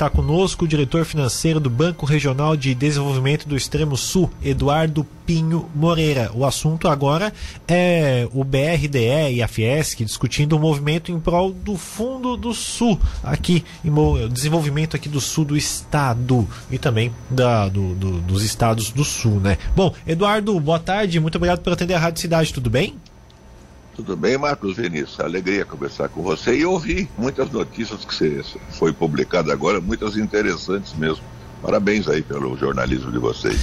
está conosco o diretor financeiro do Banco Regional de Desenvolvimento do Extremo Sul, Eduardo Pinho Moreira. O assunto agora é o BRDE e a Fiesc discutindo o movimento em prol do Fundo do Sul, aqui, em desenvolvimento aqui do sul do estado e também da, do, do, dos estados do sul, né? Bom, Eduardo, boa tarde, muito obrigado por atender a Rádio Cidade, tudo bem? Tudo bem, Marcos Vinícius? Alegria conversar com você e ouvir muitas notícias que você foi publicada agora, muitas interessantes mesmo. Parabéns aí pelo jornalismo de vocês.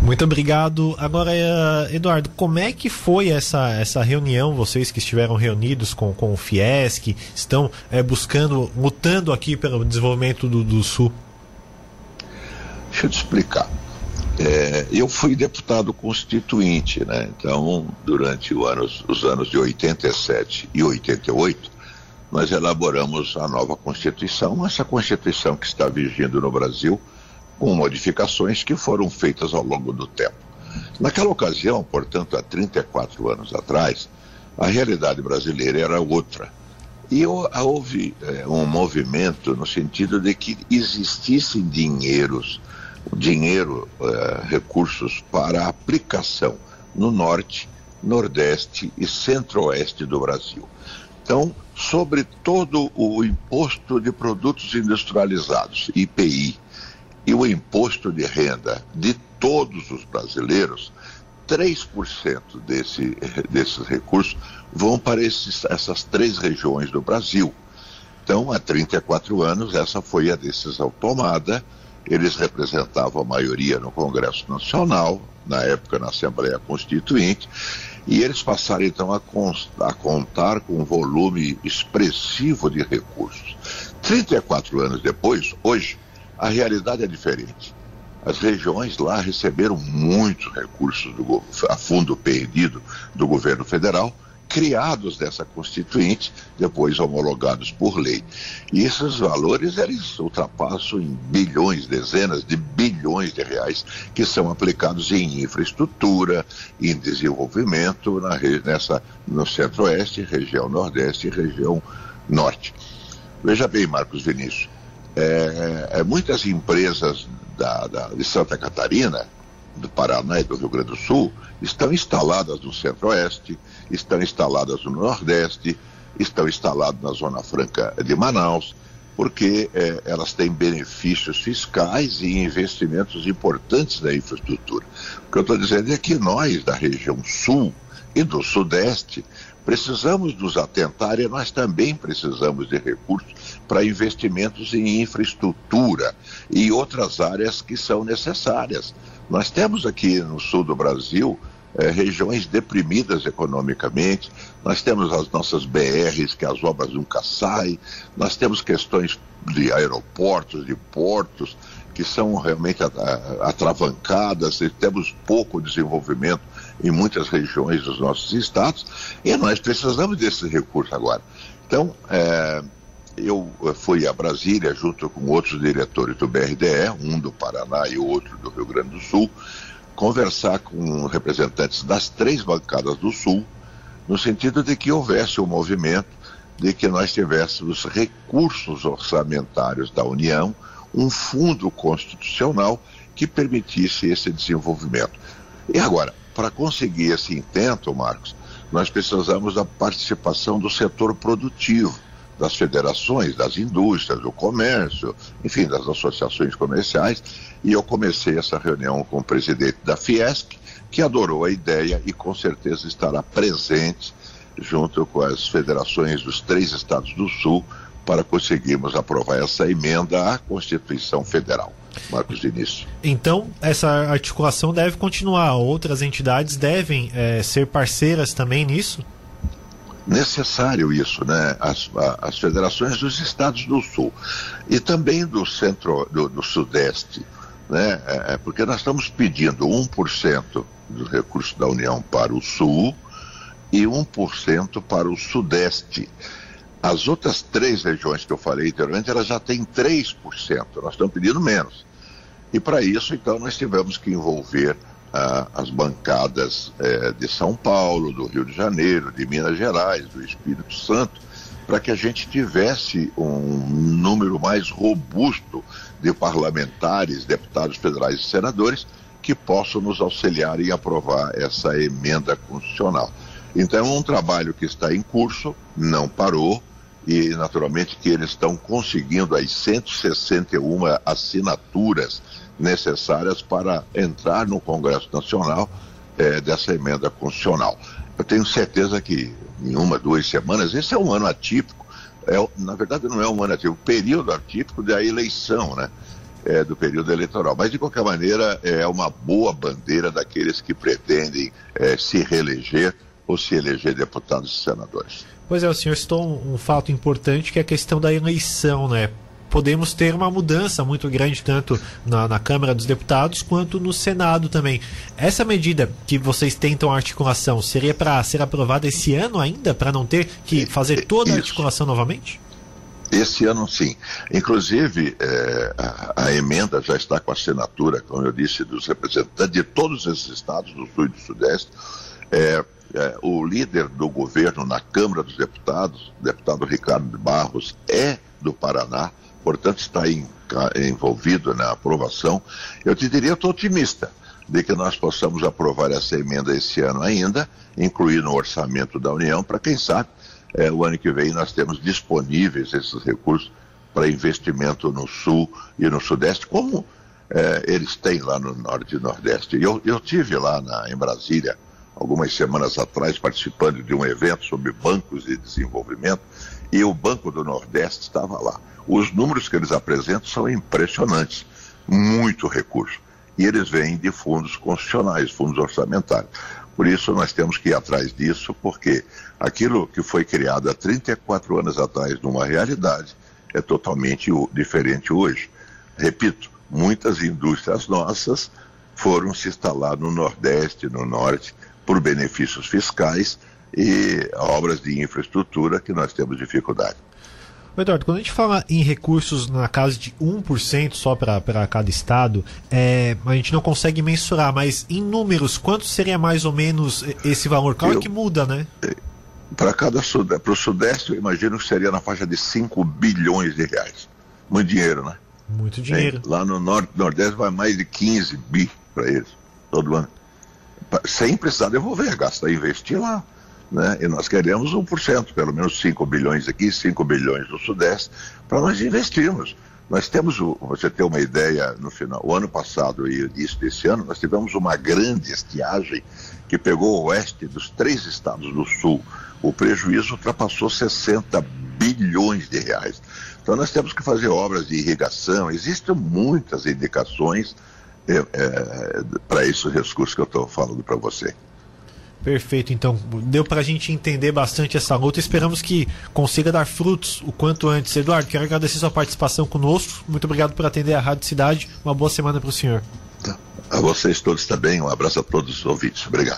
Muito obrigado. Agora, eh, Eduardo, como é que foi essa, essa reunião? Vocês que estiveram reunidos com, com o Fiesc, estão é, buscando, lutando aqui pelo desenvolvimento do, do Sul? Deixa eu te explicar. É, eu fui deputado constituinte, né? Então, durante anos, os anos de 87 e 88, nós elaboramos a nova Constituição, essa Constituição que está vigindo no Brasil, com modificações que foram feitas ao longo do tempo. Naquela ocasião, portanto, há 34 anos atrás, a realidade brasileira era outra. E houve é, um movimento no sentido de que existissem dinheiros dinheiro, eh, recursos para aplicação no norte, nordeste e centro-oeste do Brasil. Então, sobre todo o imposto de produtos industrializados, IPI, e o imposto de renda de todos os brasileiros, 3% desse, desses recursos vão para esses, essas três regiões do Brasil. Então, há 34 anos, essa foi a decisão tomada eles representavam a maioria no Congresso Nacional, na época na Assembleia Constituinte, e eles passaram então a, a contar com um volume expressivo de recursos. 34 anos depois, hoje, a realidade é diferente. As regiões lá receberam muitos recursos do, a fundo perdido do governo federal criados dessa Constituinte, depois homologados por lei. E esses valores eles ultrapassam em bilhões, dezenas de bilhões de reais que são aplicados em infraestrutura, em desenvolvimento na, nessa, no Centro-Oeste, região Nordeste e região Norte. Veja bem, Marcos Vinícius, é, é, muitas empresas da, da, de Santa Catarina, do Paraná e do Rio Grande do Sul estão instaladas no Centro-Oeste, estão instaladas no Nordeste, estão instaladas na Zona Franca de Manaus, porque é, elas têm benefícios fiscais e investimentos importantes na infraestrutura. O que eu estou dizendo é que nós, da região sul e do sudeste, precisamos nos atentar e nós também precisamos de recursos para investimentos em infraestrutura e outras áreas que são necessárias. Nós temos aqui no sul do Brasil é, regiões deprimidas economicamente, nós temos as nossas BRs, que as obras nunca saem, nós temos questões de aeroportos, de portos, que são realmente atravancadas, e temos pouco desenvolvimento em muitas regiões dos nossos estados, e nós precisamos desse recurso agora. Então, é, eu fui a Brasília junto com outros diretores do BRDE, um do Paraná e outro do Rio Grande do Sul, conversar com representantes das três bancadas do Sul, no sentido de que houvesse um movimento de que nós tivéssemos recursos orçamentários da União, um fundo constitucional que permitisse esse desenvolvimento. E agora, para conseguir esse intento, Marcos, nós precisamos da participação do setor produtivo das federações, das indústrias, do comércio, enfim, das associações comerciais, e eu comecei essa reunião com o presidente da Fiesc, que adorou a ideia e com certeza estará presente junto com as federações dos três estados do Sul para conseguirmos aprovar essa emenda à Constituição Federal. Marcos Vinícius. Então, essa articulação deve continuar. Outras entidades devem é, ser parceiras também nisso? Necessário isso, né? As, as federações dos estados do sul e também do centro, do, do sudeste, né? É, é porque nós estamos pedindo 1% dos recursos da União para o sul e 1% para o sudeste. As outras três regiões que eu falei anteriormente, elas já têm 3%, nós estamos pedindo menos. E para isso, então, nós tivemos que envolver as bancadas é, de São Paulo, do Rio de Janeiro, de Minas Gerais, do Espírito Santo, para que a gente tivesse um número mais robusto de parlamentares, deputados federais e senadores que possam nos auxiliar em aprovar essa emenda constitucional. Então, é um trabalho que está em curso, não parou, e naturalmente que eles estão conseguindo as 161 assinaturas necessárias para entrar no Congresso Nacional é, dessa emenda constitucional. Eu tenho certeza que em uma, duas semanas, esse é um ano atípico, é, na verdade não é um ano atípico, o período atípico da eleição, né? É, do período eleitoral. Mas, de qualquer maneira, é uma boa bandeira daqueles que pretendem é, se reeleger ou se eleger deputados e senadores. Pois é, o senhor citou um, um fato importante que é a questão da eleição, né? Podemos ter uma mudança muito grande tanto na, na, Câmara dos Deputados quanto no Senado também. Essa medida que vocês tentam articulação seria para ser aprovada esse ano ainda, para não ter que fazer toda a articulação novamente? Esse ano sim. Inclusive, é, a, a, emenda já está com a assinatura, como eu disse, dos representantes de todos esses estados do Sul e do Sudeste. É, é, o líder do governo na Câmara dos Deputados, o deputado Ricardo Barros, é do Paraná, portanto está em, envolvido na aprovação. Eu te diria, eu estou otimista de que nós possamos aprovar essa emenda esse ano ainda, incluir no orçamento da União, para quem sabe é, o ano que vem nós temos disponíveis esses recursos para investimento no Sul e no Sudeste, como é, eles têm lá no Norte e Nordeste. Eu, eu tive lá na, em Brasília algumas semanas atrás participando de um evento sobre bancos de desenvolvimento e o Banco do Nordeste estava lá. Os números que eles apresentam são impressionantes, muito recurso. E eles vêm de fundos constitucionais, fundos orçamentários. Por isso nós temos que ir atrás disso, porque aquilo que foi criado há 34 anos atrás numa realidade é totalmente diferente hoje. Repito, muitas indústrias nossas foram se instalar no Nordeste, no Norte, por benefícios fiscais e obras de infraestrutura que nós temos dificuldade. Eduardo, quando a gente fala em recursos na casa de 1% só para cada estado, é, a gente não consegue mensurar, mas em números, quanto seria mais ou menos esse valor? Claro eu, que muda, né? É, para cada para o Sudeste, eu imagino que seria na faixa de 5 bilhões de reais. Muito dinheiro, né? Muito dinheiro. lá no Norte Nordeste vai mais de 15 bi para eles, todo ano. Sem precisar devolver, gasta investir lá. Né? E nós queremos 1%, pelo menos 5 bilhões aqui, 5 bilhões no Sudeste, para nós investirmos. Nós temos, você ter uma ideia, no final, o ano passado e início desse ano, nós tivemos uma grande estiagem que pegou o oeste dos três estados do sul. O prejuízo ultrapassou 60 bilhões de reais. Então nós temos que fazer obras de irrigação, existem muitas indicações é, é, para esses recursos que eu estou falando para você. Perfeito, então deu para a gente entender bastante essa luta. Esperamos que consiga dar frutos o quanto antes. Eduardo, quero agradecer sua participação conosco. Muito obrigado por atender a Rádio Cidade. Uma boa semana para o senhor. A vocês todos também. Um abraço a todos os ouvintes. Obrigado.